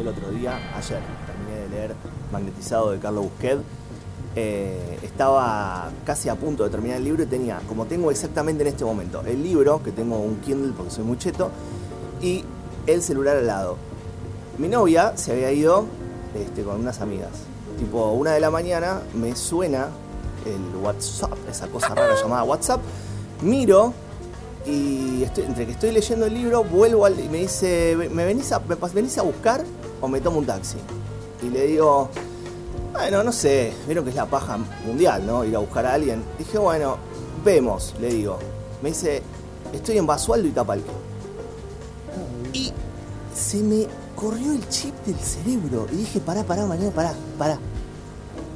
el otro día, ayer, terminé de leer Magnetizado de Carlos Busquet. Eh, estaba casi a punto de terminar el libro y tenía, como tengo exactamente en este momento, el libro, que tengo un Kindle porque soy muy cheto, y el celular al lado. Mi novia se había ido este, con unas amigas. Tipo, una de la mañana me suena el WhatsApp, esa cosa rara llamada WhatsApp. Miro y entre que estoy leyendo el libro, vuelvo y me dice, ¿me venís, a, ¿me venís a buscar o me tomo un taxi? Y le digo, bueno, no sé, vieron que es la paja mundial, ¿no? Ir a buscar a alguien. Dije, bueno, vemos, le digo. Me dice, estoy en Basualdo y Tapalque. Y se me corrió el chip del cerebro. Y dije, pará, pará, Mariano, pará, pará.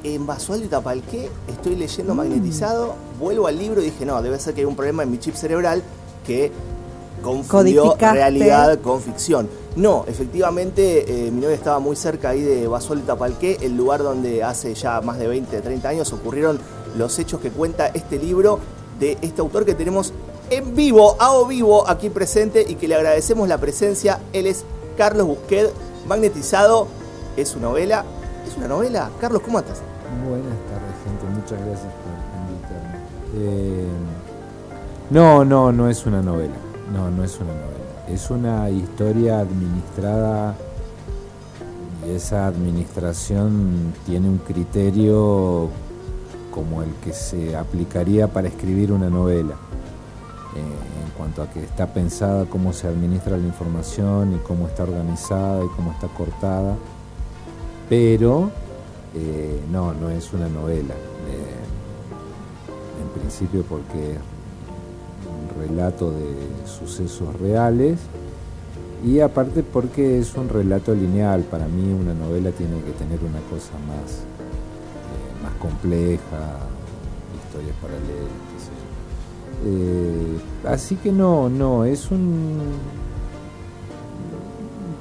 En Basualdo y Tapalqué estoy leyendo magnetizado, vuelvo al libro y dije, no, debe ser que hay un problema en mi chip cerebral que confundió realidad con ficción. No, efectivamente, eh, mi novia estaba muy cerca ahí de Basualdo y Tapalqué, el lugar donde hace ya más de 20, 30 años ocurrieron los hechos que cuenta este libro de este autor que tenemos en vivo, a o vivo, aquí presente y que le agradecemos la presencia. Él es Carlos Busquet, magnetizado. Es su novela. ¿Es una novela? Carlos, ¿cómo estás? Buenas tardes, gente. Muchas gracias por invitarme. Eh, no, no, no es una novela. No, no es una novela. Es una historia administrada y esa administración tiene un criterio como el que se aplicaría para escribir una novela. Eh, en cuanto a que está pensada cómo se administra la información y cómo está organizada y cómo está cortada. Pero eh, no, no es una novela. Eh, en principio porque relato de sucesos reales y aparte porque es un relato lineal. Para mí una novela tiene que tener una cosa más, eh, más compleja, historias paralelas. qué sé yo. Eh, así que no, no, es un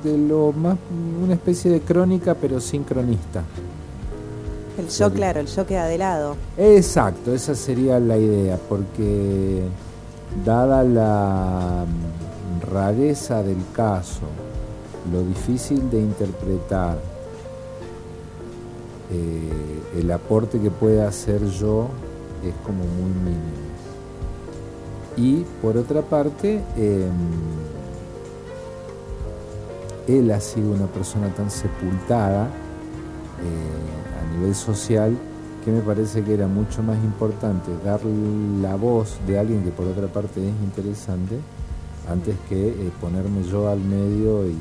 de lo más una especie de crónica pero sin cronista. El yo, claro, el yo queda de lado. Exacto, esa sería la idea, porque dada la rareza del caso, lo difícil de interpretar, eh, el aporte que pueda hacer yo es como muy mínimo. Y por otra parte, em, él ha sido una persona tan sepultada eh, a nivel social que me parece que era mucho más importante dar la voz de alguien que por otra parte es interesante antes que eh, ponerme yo al medio y,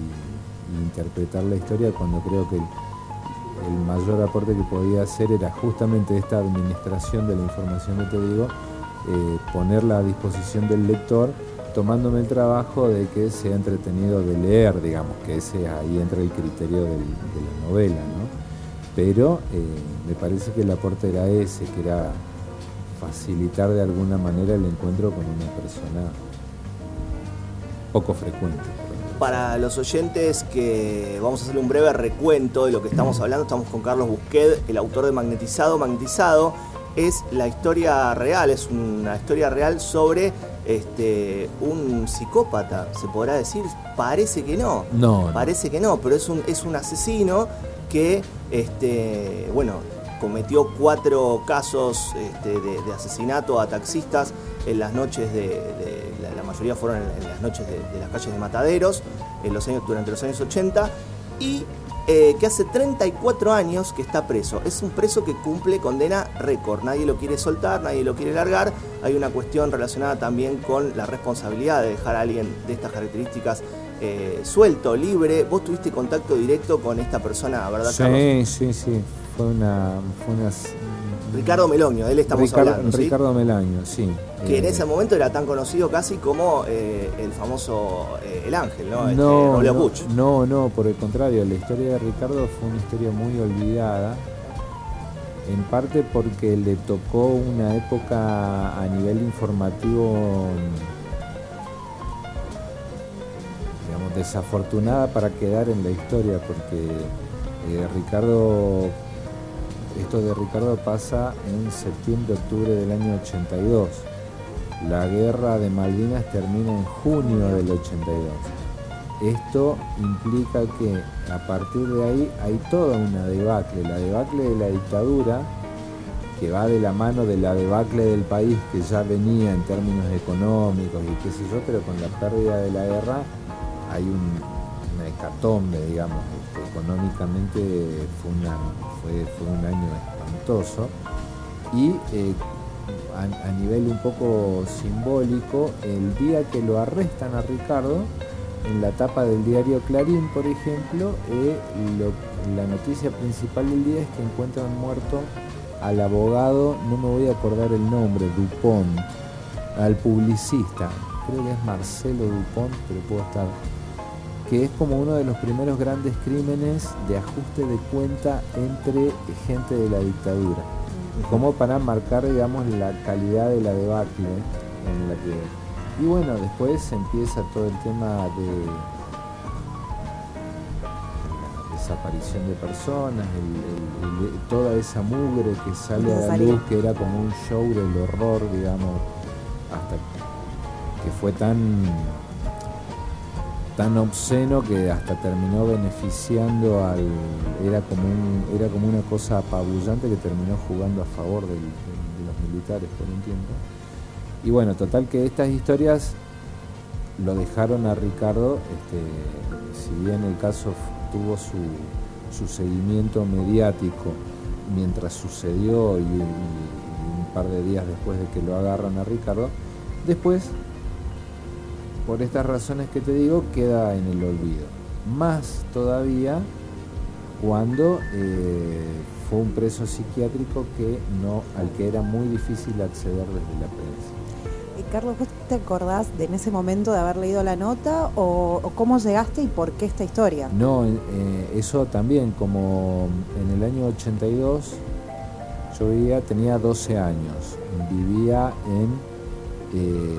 interpretar la historia cuando creo que el, mayor aporte que podía hacer era justamente esta administración de la información que te digo, eh, ponerla a disposición del lector tomándome el trabajo de que sea entretenido de leer, digamos, que ese ahí entra el criterio de la novela, ¿no? Pero eh, me parece que el aporte era ese, que era facilitar de alguna manera el encuentro con una persona poco frecuente. Para los oyentes que vamos a hacer un breve recuento de lo que estamos hablando, estamos con Carlos Busquet, el autor de Magnetizado. Magnetizado es la historia real, es una historia real sobre este, un psicópata, se podrá decir. Parece que no. No, no. Parece que no, pero es un, es un asesino que, este, bueno, cometió cuatro casos este, de, asesinato a taxistas en las noches de, la, mayoría fueron en, las noches de, de las calles de Mataderos, en los años, durante los años 80, y eh, que hace 34 años que está preso. Es un preso que cumple condena récord, nadie lo quiere soltar, nadie lo quiere largar. Hay una cuestión relacionada también con la responsabilidad de dejar a alguien de estas características eh, suelto, libre. Vos tuviste contacto directo con esta persona, ¿verdad, Carlos? Sí, sí, sí. Fue una. Fue una Ricardo Meloño, de él estamos Ricardo, hablando, ¿sí? Ricardo Melaño, sí. que en Eh, ese momento era tan conocido casi como eh, el famoso eh, El Ángel, ¿no? Este, No, no, no, por el contrario, la historia de Ricardo fue una historia muy olvidada, en parte porque le tocó una época a nivel informativo, desafortunada para quedar en la historia, porque eh, Ricardo, esto de Ricardo pasa en septiembre, octubre del año 82. La guerra de Malvinas termina en junio del 82. esto implica que a partir de ahí hay toda una debacle, la debacle de la dictadura, que va de la mano de la debacle del país que ya venía en términos económicos y qué sé yo, pero con la pérdida de la guerra hay un, una hecatombe, digamos, este, económicamente fue, fue, un año espantoso y eh, a, nivel un poco simbólico, el día que lo arrestan a Ricardo, en la tapa del diario Clarín, por ejemplo, eh, la noticia principal del día es que encuentran muerto al abogado, no me voy a acordar el nombre, Dupont, al publicista, creo que es Marcelo Dupont, pero puedo estar, que es como uno de los primeros grandes crímenes de ajuste de cuenta entre gente de la dictadura, como para marcar, digamos, la calidad de la debacle en la que y bueno, después empieza todo el tema de desaparición de personas, toda esa mugre que sale a la luz, que era como un show del horror, digamos, hasta que fue tan tan obsceno que hasta terminó beneficiando al era como era como una cosa apabullante que terminó jugando a favor de los militares por un tiempo. Y bueno, total que estas historias lo dejaron a Ricardo, este, si bien el caso tuvo su, seguimiento mediático mientras sucedió y, un par de días después de que lo agarran a Ricardo, después, por estas razones que te digo, queda en el olvido. Más todavía cuando eh, fue un preso psiquiátrico que no, al que era muy difícil acceder desde la prensa. Carlos, ¿vos te acordás de en ese momento de haber leído la nota o, cómo llegaste y por qué esta historia? No, eh, eso también, como en el año 82 yo vivía, tenía 12 años, vivía en, eh,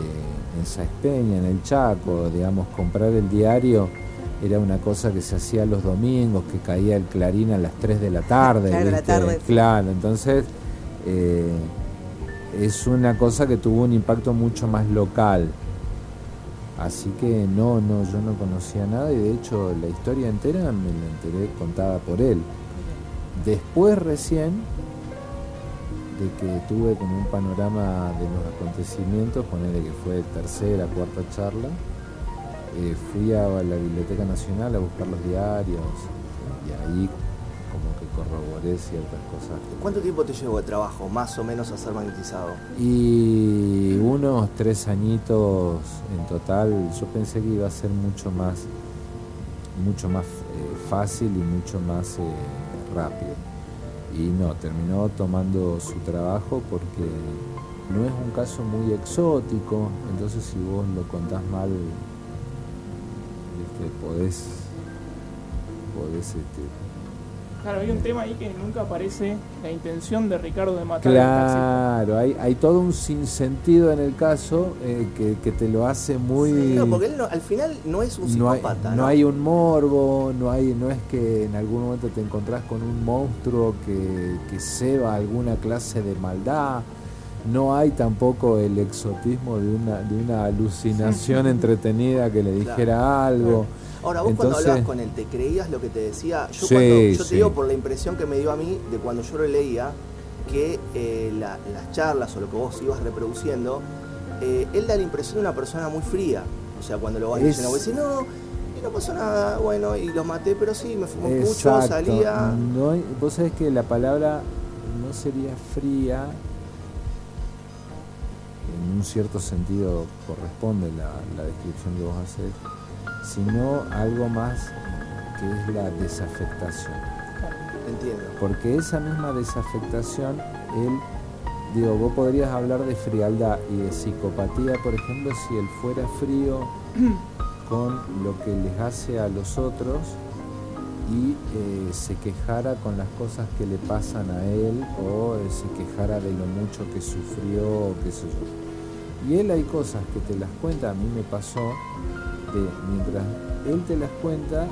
en Saespeña, en el Chaco, digamos, comprar el diario era una cosa que se hacía los domingos, que caía el clarín a las 3 de la tarde. Claro, la tarde. Claro, entonces... Eh, es una cosa que tuvo un impacto mucho más local. Así que no, no, yo no conocía nada y de hecho la historia entera me la enteré contada por él. Después recién que tuve como un panorama de los acontecimientos, ponerle que fue tercera, cuarta charla, eh, fui a la Biblioteca Nacional a buscar los diarios y ahí corroboré ciertas cosas. ¿Cuánto tiempo te llevó de trabajo, más o menos, a ser magnetizado? Y unos tres añitos en total. Yo pensé que iba a ser mucho más, mucho más eh, fácil y mucho más eh, rápido. Y no, terminó tomando su trabajo porque no es un caso muy exótico, entonces si vos lo contás mal, podés, podés este, Claro, hay un tema ahí que nunca aparece la intención de Ricardo de matar Claro, hay, hay todo un sinsentido en el caso eh, que, te lo hace muy... no, porque él al final no es un psicópata. No hay, un morbo, no, hay, no es que en algún momento te encontrás con un monstruo que, que ceba alguna clase de maldad. No hay tampoco el exotismo de una, de una alucinación entretenida que le dijera algo. Ahora, vos cuando hablabas con él, ¿te creías lo que te decía? Yo, cuando, yo te digo por la impresión que me dio a mí de cuando yo lo leía, que eh, las charlas o lo que vos ibas reproduciendo, eh, él da la impresión de una persona muy fría. O sea, cuando lo vas diciendo, vos decís, no, y no pasó nada, bueno, y los maté, pero sí, me fumó mucho, salía. No, vos sabés que la palabra no sería fría, en un cierto sentido corresponde la, la descripción que vos haces sino algo más que es la desafectación. Entiendo. Porque esa misma desafectación, él, digo, vos podrías hablar de frialdad y de psicopatía, por ejemplo, si él fuera frío con lo que les hace a los otros y eh, se quejara con las cosas que le pasan a él o eh, se quejara de lo mucho que sufrió o qué sé yo. Y él hay cosas que te las cuenta, a mí me pasó, mientras él te las cuenta,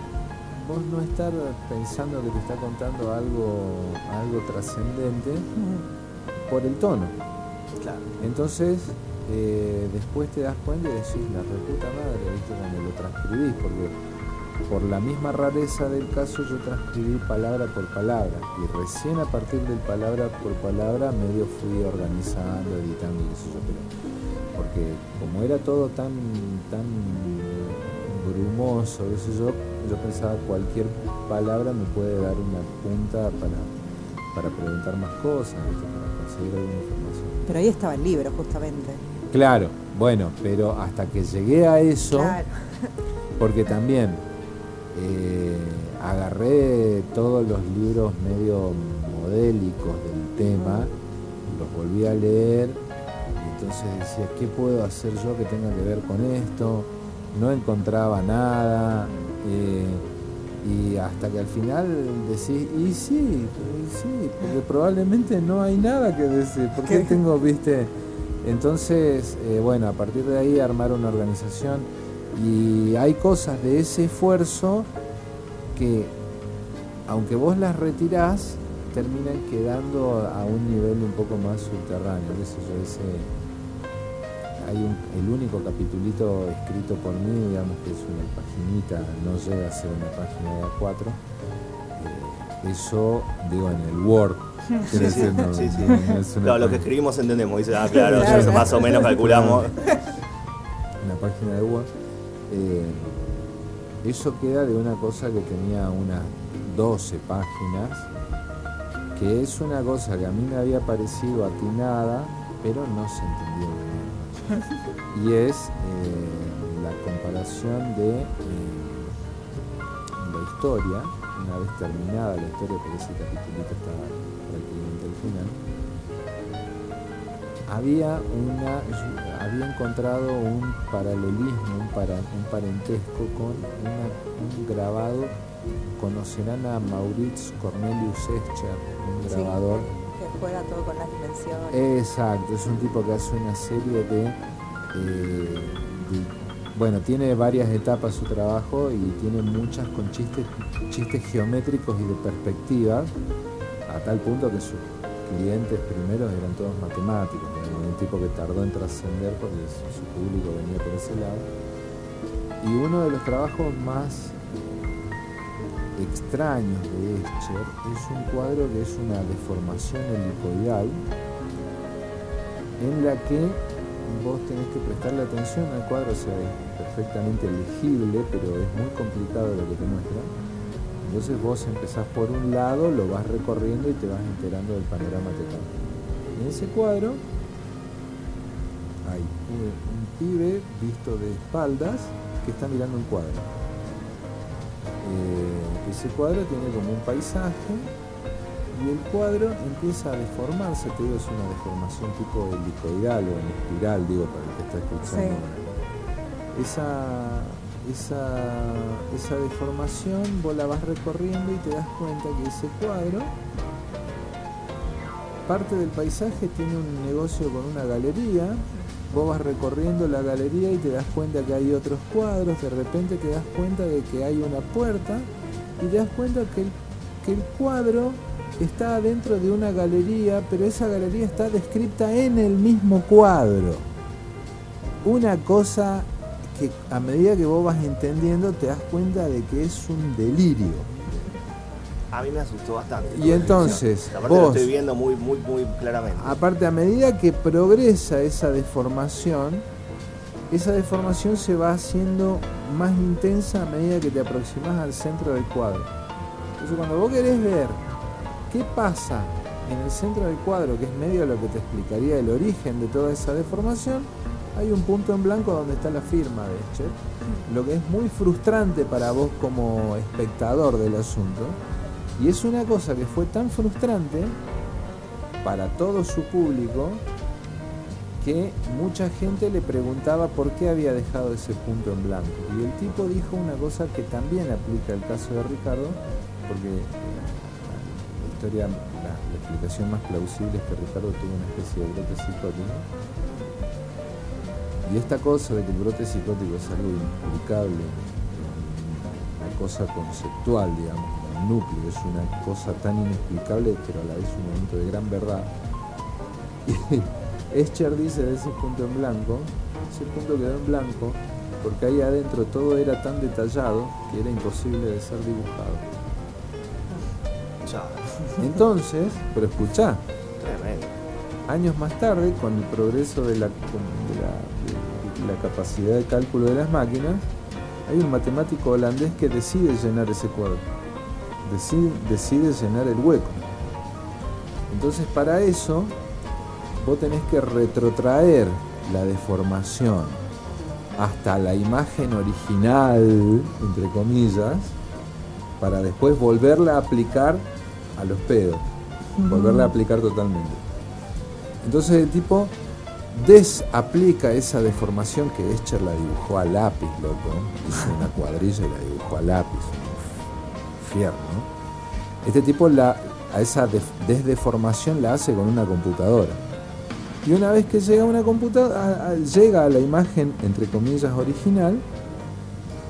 vos no estar pensando que te está contando algo, algo trascendente por el tono. Entonces, eh, después te das cuenta y decís, la reputa madre, ¿viste? cuando lo transcribís, porque por la misma rareza del caso yo transcribí palabra por palabra y recién a partir del palabra por palabra medio fui organizando, editando y qué sé yo, pero porque como era todo tan tan brumoso, yo, yo pensaba cualquier palabra me puede dar una punta para, para preguntar más cosas, para conseguir alguna información. Pero ahí estaba el libro, justamente. Claro, bueno, pero hasta que llegué a eso, Claro. porque también eh, agarré todos los libros medio modélicos del tema, los volví a leer, y entonces decía, ¿qué puedo hacer yo que tenga que ver con esto? No encontraba nada, eh, y hasta que al final decís, y sí, y sí, porque probablemente no hay nada que decir, porque ¿Qué? tengo, viste, entonces, eh, bueno, a partir de ahí armar una organización y hay cosas de ese esfuerzo que, aunque vos las retirás, terminan quedando a un nivel un poco más subterráneo. qué sé yo, ese- hay un- el único capitulito escrito por mí, digamos que es una paginita, no llega a ser una página de A4. eh, eso, digo, en el Word. Sí, sí, no- sí, sí. no es una Claro, lo que escribimos entendemos. Dice, ah, claro, más o menos calculamos. una página de Word, eh, eso queda de una cosa que tenía unas 12 páginas, que es una cosa que a mí me había parecido atinada, pero no se mierda. Y es eh, la comparación de eh, la historia, una vez terminada la historia, porque ese capitulito está prácticamente al final, había una había encontrado un paralelismo un, para- un parentesco con una- un grabado conocerán a Maurits Cornelius Escher un Sí. grabador Que juega todo con las exacto es un tipo que hace una serie de, eh, de- bueno tiene varias etapas su trabajo y tiene muchas con chistes chistes geométricos y de perspectivas a tal punto que sus clientes primeros eran todos matemáticos, era un tipo que tardó en trascender porque su público venía por ese lado. Y uno de los trabajos más extraños de Escher es un cuadro que es una deformación helicoidal en la que vos tenés que prestarle atención al cuadro, o sea, es perfectamente legible, pero es muy complicado lo que te muestra. Entonces vos empezás por un lado, lo vas recorriendo y te vas enterando del panorama total. En ese cuadro hay un, pibe visto de espaldas que está mirando un cuadro. Eh, ese cuadro tiene como un paisaje y el cuadro empieza a deformarse, te digo, es una deformación tipo helicoidal o en espiral, digo, para el que está escuchando. Esa, esa, esa deformación vos la vas recorriendo y te das cuenta que ese cuadro, parte del paisaje tiene un negocio con una galería, vos vas recorriendo la galería y te das cuenta que hay otros cuadros, de repente te das cuenta de que hay una puerta y te das cuenta que el, que el cuadro está dentro de una galería, pero esa galería está descrita en el mismo cuadro. Una cosa que a medida que vos vas entendiendo te das cuenta de que es un delirio. A mí me asustó bastante. Y entonces, Aparte vos- lo estoy viendo muy, muy, muy claramente. Aparte, a medida que progresa esa deformación, esa deformación se va haciendo más intensa a medida que te aproximas al centro del cuadro. Entonces, cuando vos querés ver qué pasa en el centro del cuadro, que es medio lo que te explicaría el origen de toda esa deformación, hay un punto en blanco donde está la firma de Escher, lo que es muy frustrante para vos como espectador del asunto. Y es una cosa que fue tan frustrante para todo su público que mucha gente le preguntaba por qué había dejado ese punto en blanco. Y el tipo dijo una cosa que también aplica al caso de Ricardo, porque la explicación más plausible es que Ricardo tuvo una especie de brote psicótico. Y esta cosa de que el brote psicótico es algo inexplicable, una cosa conceptual, digamos, el núcleo, es una cosa tan inexplicable, pero a la vez un momento de gran verdad. Escher dice de ese punto en blanco, ese punto quedó en blanco porque ahí adentro todo era tan detallado que era imposible de ser dibujado. Entonces, pero escuchá, tremendo. años más tarde, con el progreso de la, de la- de la capacidad de cálculo de las máquinas, hay un matemático holandés que decide llenar ese cuadro, decide, decide llenar el hueco. Entonces para eso vos tenés que retrotraer la deformación hasta la imagen original, entre comillas, para después volverla a aplicar a los pedos, volverla a aplicar totalmente. Entonces el tipo desaplica esa deformación que Escher la dibujó a lápiz, loco. Hizo una cuadrilla y la dibujó a lápiz. Fierro, ¿no? Este tipo la, a esa def- desdeformación la hace con una computadora. Y una vez que llega a una computadora, llega a la imagen, entre comillas, original,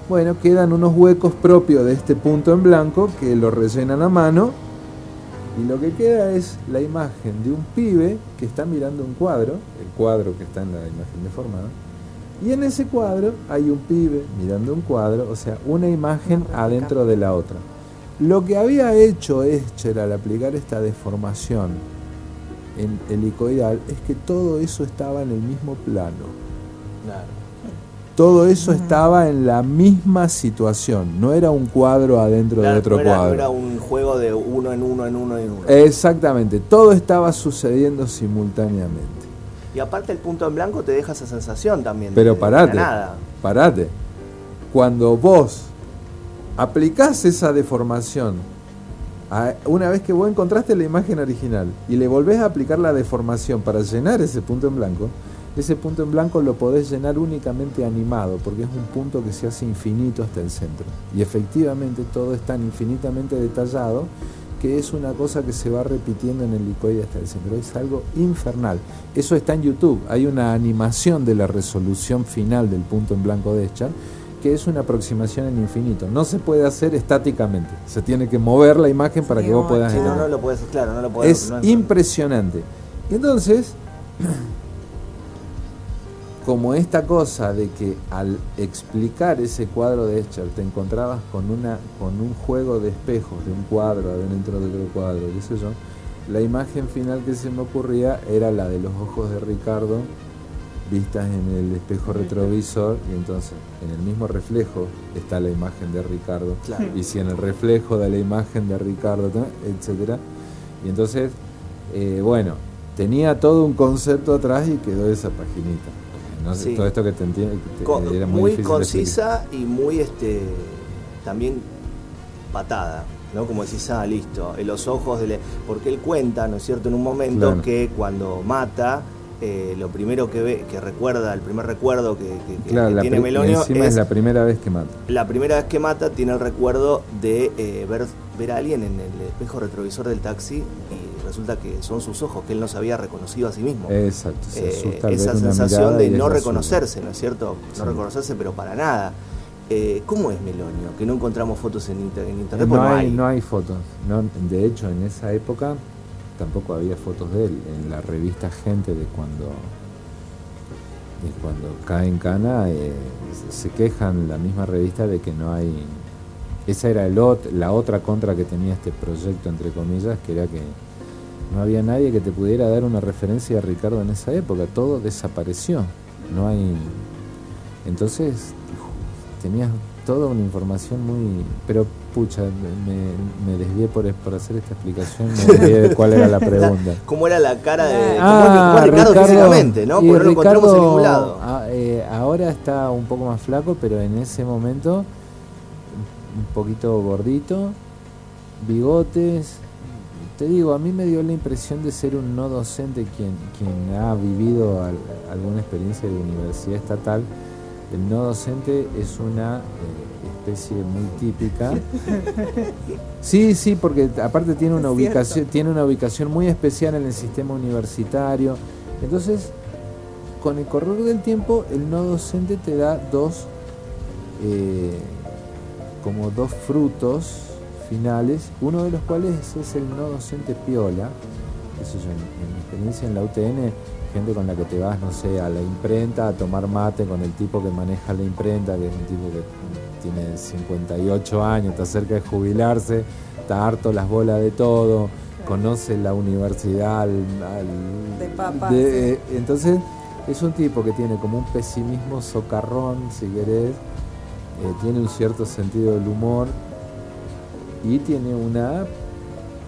bueno, quedan unos huecos propios de este punto en blanco que lo rellenan a mano. Y lo que queda es la imagen de un pibe que está mirando un cuadro, el cuadro que está en la imagen deformada, y en ese cuadro hay un pibe mirando un cuadro, o sea, una imagen adentro de la otra. Lo que había hecho Escher al aplicar esta deformación en helicoidal es que todo eso estaba en el mismo plano. Claro. Todo eso estaba en la misma situación, no era un cuadro adentro Claro, de otro no era, no cuadro. era un juego de uno en uno en uno en uno. Exactamente, todo estaba sucediendo simultáneamente. Y aparte el punto en blanco te deja esa sensación también. Pero de- de parate, la nada. parate. Cuando vos aplicás esa deformación, una vez que vos encontraste la imagen original y le volvés a aplicar la deformación para llenar ese punto en blanco, ese punto en blanco lo podés llenar únicamente animado, porque es un punto que se hace infinito hasta el centro. Y efectivamente todo es tan infinitamente detallado que es una cosa que se va repitiendo en el helicoide hasta el centro. Es algo infernal. Eso está en YouTube. Hay una animación de la resolución final del punto en blanco de Escher que es una aproximación en infinito. No se puede hacer estáticamente. Se tiene que mover la imagen para Sí, que vos puedas Sí, no, entrar. no lo puedes, claro, no lo puedes. Es no impresionante. Y entonces, como esta cosa de que al explicar ese cuadro de Escher te encontrabas con una con un juego de espejos de un cuadro adentro de otro cuadro, qué sé yo, la imagen final que se me ocurría era la de los ojos de Ricardo vistas en el espejo retrovisor y entonces en el mismo reflejo está la imagen de Ricardo Claro. y si en el reflejo de la imagen de Ricardo, etcétera. Y entonces, eh, bueno, tenía todo un concepto atrás y quedó esa paginita. No sé, Sí. todo esto que te entiendo Co- era muy, muy concisa y muy este también patada, ¿no? Como decís, ah, listo, en los ojos de... Porque él cuenta, ¿no es cierto?, en un momento Claro. que cuando mata, eh, lo primero que ve, que recuerda, el primer recuerdo que. Claro, tiene Melonio es, es la primera vez que mata. la primera vez que mata tiene el recuerdo de eh, ver, ver a alguien en el espejo retrovisor del taxi y resulta que son sus ojos, que él no se había reconocido a sí mismo. Exacto, se Eh, asusta al esa sensación de no reconocerse, ¿no es cierto? No Sí. reconocerse, pero para nada. Eh, ¿Cómo es Melonio? Que no encontramos fotos en, inter- en internet, no hay, hay. no hay fotos. No, de hecho, en esa época tampoco había fotos de él. En la revista Gente de cuando de cuando cae en cana, eh, se quejan la misma revista de que no hay. Esa era el la otra contra que tenía este proyecto, entre comillas, que era que no había nadie que te pudiera dar una referencia a Ricardo en esa época. Todo desapareció. No hay. Entonces, tenías toda una información muy. Pero, pucha, me, me desvié por, por hacer esta explicación, me desvié de cuál era la pregunta. ¿Cómo era la cara de Ah, cómo es Ricardo, físicamente, ¿no? Porque no lo encontramos en Ricardo, ningún lado. ah, eh, ahora está un poco más flaco, pero en ese momento un poquito gordito, bigotes. Te digo, a mí me dio la impresión de ser un no docente quien, quien ha vivido al- alguna experiencia de universidad estatal. El no docente es una eh, especie muy típica. Sí, sí, porque aparte tiene una Es ubicación, cierto. tiene una ubicación muy especial en el sistema universitario. Entonces, con el correr del tiempo, el no docente te da dos, eh, como dos frutos finales, uno de los cuales es el no docente piola. Eso yo, en, en mi experiencia en la UTN gente con la que te vas, no sé, a la imprenta a tomar mate con el tipo que maneja la imprenta, que es un tipo que tiene 58 años, está cerca de jubilarse, está harto las bolas de todo, conoce la universidad al- al- De papa, de- eh, entonces es un tipo que tiene como un pesimismo socarrón, si querés, eh, tiene un cierto sentido del humor y tiene una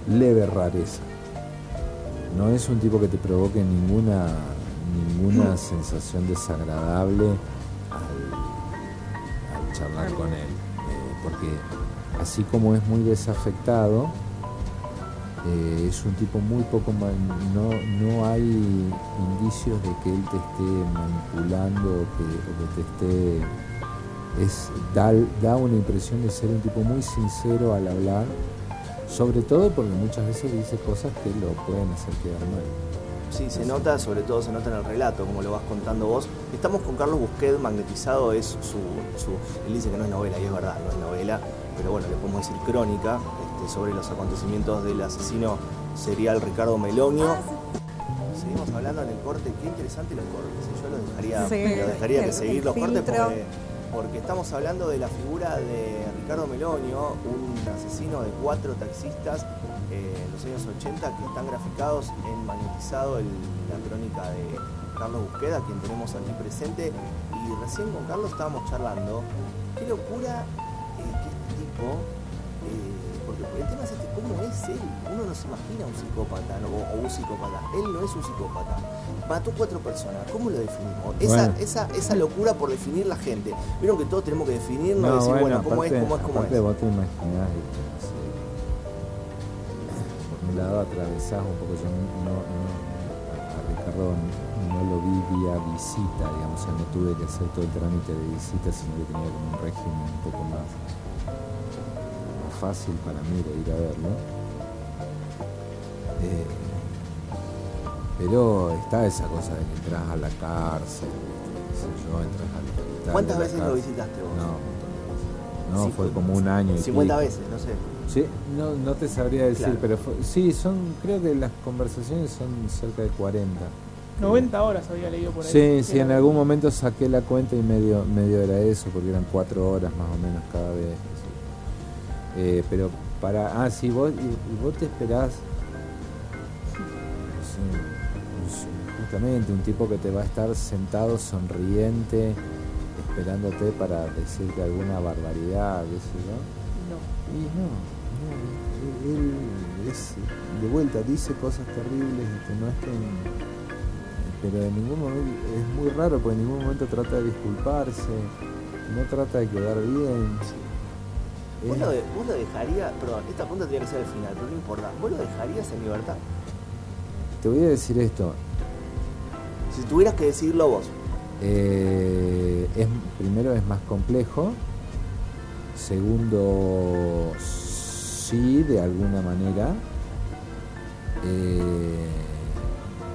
leve rareza. No es un tipo que te provoque ninguna, ninguna sensación desagradable al, al charlar con él. Eh, porque así como es muy desafectado, eh, es un tipo muy poco ma- no, no hay indicios de que él te esté manipulando o que, o que te esté es da, da una impresión de ser un tipo muy sincero al hablar sobre todo porque muchas veces dice cosas que lo pueden hacer quedar mal Sí, se nota, sobre todo se nota en el relato, como lo vas contando vos. Estamos con Carlos Busquet, magnetizado es su, su- Él dice que no es novela, y es verdad, no es novela, pero bueno, le podemos decir crónica este, sobre los acontecimientos del asesino serial Ricardo Melonio. Seguimos hablando en el corte, qué interesante los cortes. ¿eh? Yo los dejaría, Sí, los dejaría que seguir los cortes porque estamos hablando de la figura de Ricardo Melonio, un asesino de cuatro taxistas eh, en los años 80 que están graficados en magnetizado el- la crónica de Carlos Busqueda, quien tenemos aquí presente. Y recién con Carlos estábamos charlando. Qué locura eh, que este tipo, el tema es este, ¿cómo es él? Uno no se imagina un psicópata ¿no? o, un psicópata. Él no es un psicópata. Mató cuatro personas. ¿Cómo lo definimos? Esa, Bueno. esa, esa locura por definir la gente. Vieron que todos tenemos que definirnos y no, decir, bueno, bueno, ¿cómo aparte, es? ¿Cómo es? ¿Cómo es? vos te imaginás y, no sé, por un lado atravesás un poco yo no, a Ricardo no lo vi vía visita digamos o sea no tuve que hacer todo el trámite de visita sino que tenía como un régimen un poco más fácil para mí de ir a verlo Eh, pero está esa cosa de que entras a la cárcel ¿viste? qué sé yo entras al hospital ¿Cuántas la veces lo visitaste vos? no un montón de veces. no Sí, fue como un año y 50 pico. veces, no sé. Sí, no, no te sabría decir, Claro. pero fue- sí, son, creo que las conversaciones son cerca de 40. 90 horas había leído por ahí. Sí, sí, en algún momento saqué la cuenta y medio, medio era eso, porque eran cuatro horas más o menos cada vez. Eh, pero para, ah, sí, vos, y, y vos te esperás, justamente un tipo que te va a estar sentado sonriente, esperándote para decirte alguna barbaridad, qué sé yo. No. Y no, no, él, él es, de vuelta, dice cosas terribles, no es que... Pero en ningún momento, es muy raro porque en ningún momento trata de disculparse, no trata de quedar bien. ¿Vos lo, de- vos lo dejarías, perdón, esta pregunta tenía que ser al final, pero no importa. ¿Vos lo dejarías en libertad? te voy a decir esto, Si tuvieras que decirlo vos. eh, es, primero es más complejo, segundo sí, de alguna manera. Eh,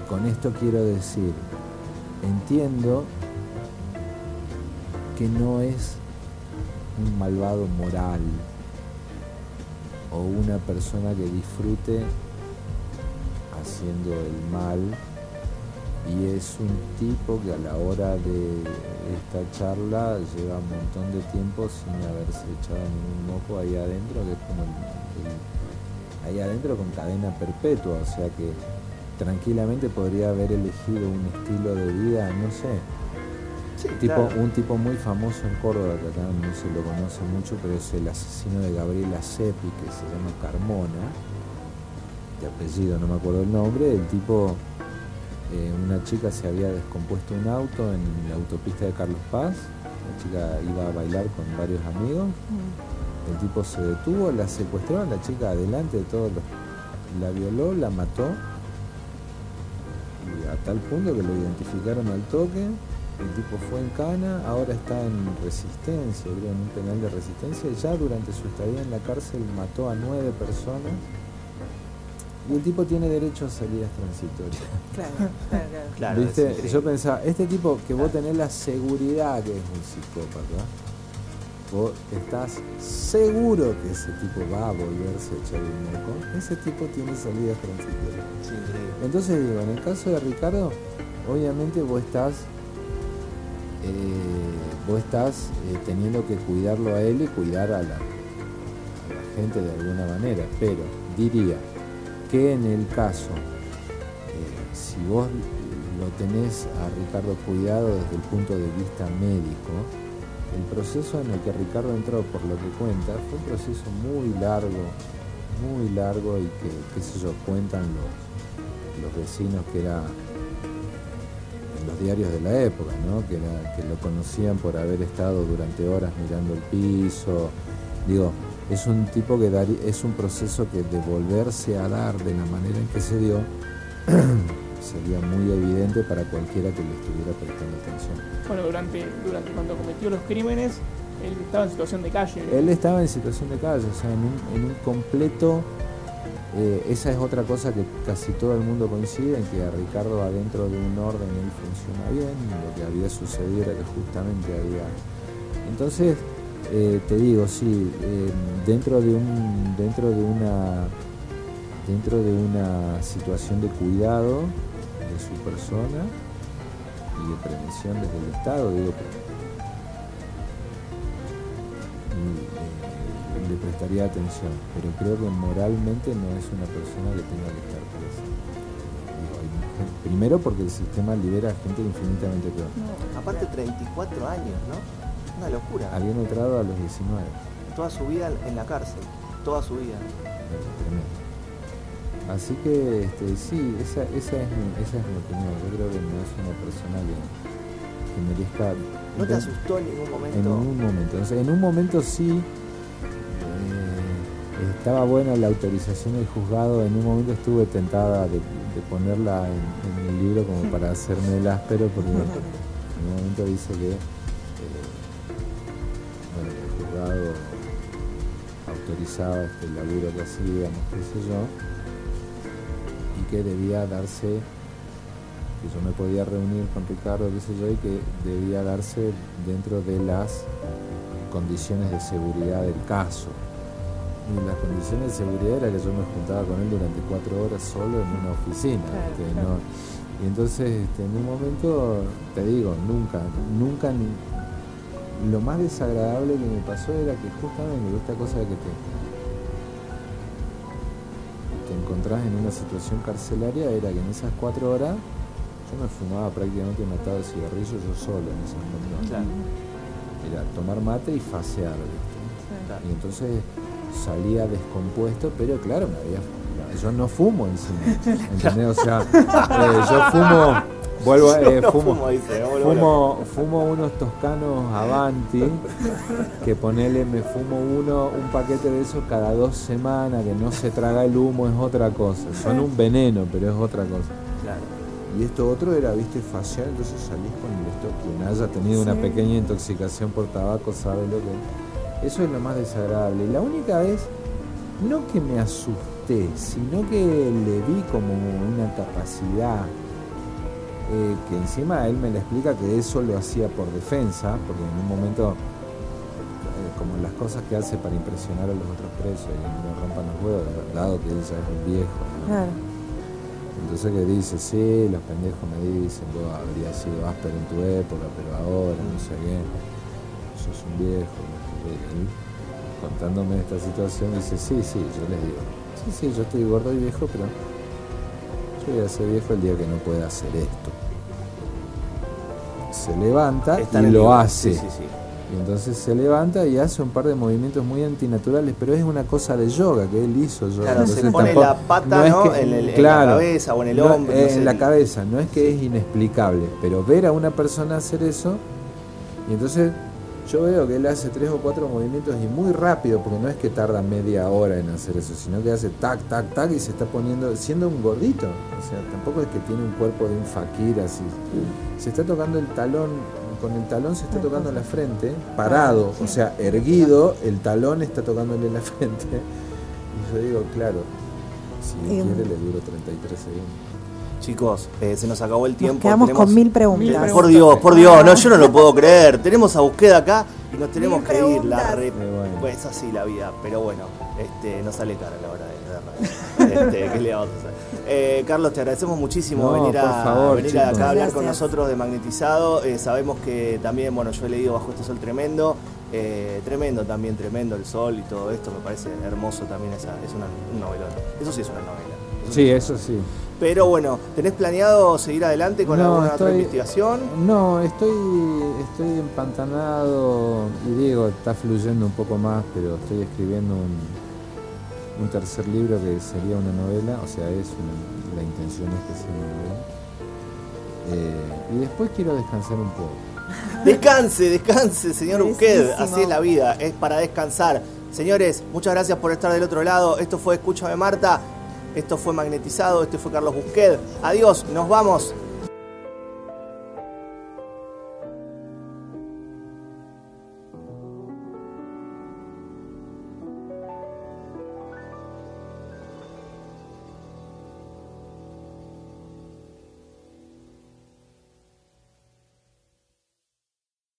con esto quiero decir, entiendo que no es un malvado moral o una persona que disfrute haciendo el mal y es un tipo que a la hora de esta charla lleva un montón de tiempo sin haberse echado ningún moco ahí adentro, que es como ahí adentro con cadena perpetua, o sea que tranquilamente podría haber elegido un estilo de vida, no sé, Sí, tipo, claro. un tipo muy famoso en Córdoba, que acá no se lo conoce mucho, pero es el asesino de Gabriela Seppi, que se llama Carmona, de apellido, no me acuerdo el nombre, el tipo, eh, una chica se había descompuesto un auto en la autopista de Carlos Paz, la chica iba a bailar con varios amigos, Mm. el tipo se detuvo, la secuestró, la chica adelante de todos los, la violó, la mató, y a tal punto que lo identificaron al toque, el tipo fue en cana, ahora está en resistencia, creo, en un penal de resistencia, ya durante su estadía en la cárcel mató a nueve personas, y el tipo tiene derecho a salidas transitorias. Claro, claro, claro. Yo pensaba, este tipo que vos tenés la seguridad que es un psicópata, vos estás seguro que ese tipo va a volverse a echar un moco, ese tipo tiene salidas transitorias. Sí. Entonces digo, en el caso de Ricardo, obviamente vos estás, vos estás eh, teniendo que cuidarlo a él y cuidar a la, gente de alguna manera, pero diría que en el caso, eh, si vos lo tenés a Ricardo cuidado desde el punto de vista médico, el proceso en el que Ricardo entró, por lo que cuenta, fue un proceso muy largo, muy largo y que, qué sé cuentan los, los vecinos que era los diarios de la época, ¿no? que, lo conocían por haber estado durante horas mirando el piso. Digo, es un tipo que daría- es un proceso que de volverse a dar de la manera en que se dio sería muy evidente para cualquiera que le estuviera prestando atención. Bueno, durante, durante cuando cometió los crímenes, él estaba en situación de calle. Él estaba en situación de calle, o sea, en un, en un completo... eh, esa es otra cosa que casi todo el mundo coincide, en que a Ricardo adentro de un orden él funciona bien, lo que había sucedido era que justamente había... Entonces, eh, te digo, sí, eh, dentro de un dentro de una dentro de una situación de cuidado de su persona y de prevención desde el Estado, digo, y, le prestaría atención, pero creo que moralmente no es una persona que tenga que estar presa. Primero porque el sistema libera a gente infinitamente peor. Aparte 34 años, ¿no? Una locura. Habían entrado a los 19. Toda su vida en la cárcel. Toda su vida. tremendo. Así que este, sí, esa, esa, es mi, esa es mi opinión. Yo creo que no es una persona que, que merezca... ¿No te asustó en ningún momento? En ningún momento. O sea, en un momento sí estaba buena la autorización del juzgado. En un momento estuve tentada de, ponerla en, en el libro como para hacerme el áspero, porque en un momento dice que eh, el juzgado autorizaba este laburo que hacíamos, qué sé yo, y que debía darse que yo me podía reunir con Ricardo, qué sé yo, y que debía darse dentro de las condiciones de seguridad del caso. Y las condiciones de seguridad era que yo me juntaba con él durante cuatro horas solo en una oficina. Claro, ¿viste? claro. No- y entonces, este, en un momento, te digo, nunca, nunca, ni- lo más desagradable que me pasó era que justamente esta cosa de que te, te encontrás en una situación carcelaria era que en esas cuatro horas yo me fumaba prácticamente un atado de cigarrillos yo solo en esas cuatro horas. Claro, Era tomar mate y fasear. Y entonces salía descompuesto, pero claro, me había, yo no fumo encima, ¿entendés? O sea, eh, yo fumo, vuelvo, a- eh, fumo, fumo, unos toscanos Avanti, que ponele, me fumo uno, un paquete de eso cada dos semanas, que no se traga el humo, es otra cosa. Son un veneno, pero es otra cosa. Claro. Y esto otro era, viste, facial, entonces salís con esto. Quien haya tenido una pequeña intoxicación por tabaco sabe lo que. Eso es lo más desagradable. La única vez, no que me asusté, sino que le vi como una capacidad eh, que encima él me le explica que eso lo hacía por defensa, porque en un momento, eh, como las cosas que hace para impresionar a los otros presos y le rompan los huevos, dado que él ya es un viejo. ¿no? Claro. Entonces que dice, sí, los pendejos me dicen, vos habrías sido áspero en tu época, pero ahora, no sé qué, sos un viejo. Y contándome esta situación, dice, sí, sí, yo les digo, sí, sí, yo estoy gordo y viejo, pero yo voy a ser viejo el día que no pueda hacer esto. Se levanta Está y lo libro. hace. Sí, sí, sí. Y entonces se levanta y hace un par de movimientos muy antinaturales, pero es una cosa de yoga que él hizo yoga. Claro, se pone tampoco- la pata, es ¿no? que- en, el- en claro, la cabeza o en el hombro. eh, sé. en la cabeza, no es que es inexplicable, pero ver a una persona hacer eso, y entonces yo veo que él hace tres o cuatro movimientos y muy rápido, porque no es que tarda media hora en hacer eso, sino que hace tac, tac, tac y se está poniendo, siendo un gordito, o sea, tampoco es que tiene un cuerpo de un fakir así, se está tocando el talón, con el talón se está tocando la frente, parado, o sea, erguido, el talón está tocándole la frente, y yo digo, claro, si él quiere le duro 33 segundos. Chicos, eh, se nos acabó el tiempo. Nos quedamos tenemos- con mil preguntas. Mil Por Dios, por Dios, no, yo no lo puedo creer. Tenemos a Busqueda acá y nos tenemos Mil que ir. La re- bueno. Pues es así la vida, pero bueno, este, no sale cara a la hora de, radio. Este, ¿qué le vamos a hacer? Eh, Carlos, te agradecemos muchísimo No, venir, a, favor, venir acá a hablar con nosotros de Magnetizado. Eh, sabemos que también, bueno, yo he leído Bajo este sol tremendo. Eh, tremendo también, tremendo el sol y todo esto. Me parece hermoso también. Esa, es una, un novelón. Eso sí es una novela. Sí, eso sí. Pero bueno, ¿tenés planeado seguir adelante con No, alguna otra investigación? No, estoy, estoy empantanado y Diego está fluyendo un poco más, pero estoy escribiendo un, un tercer libro que sería una novela, o sea, es una- la intención es que sea una novela. Eh, y después quiero descansar un poco. Descanse, descanse, señor. Buenísimo. Así es la vida, es para descansar. Señores, muchas gracias por estar del otro lado. Esto fue Escúchame Marta. Esto fue Magnetizado. Este fue Carlos Busquet. Adiós, nos vamos.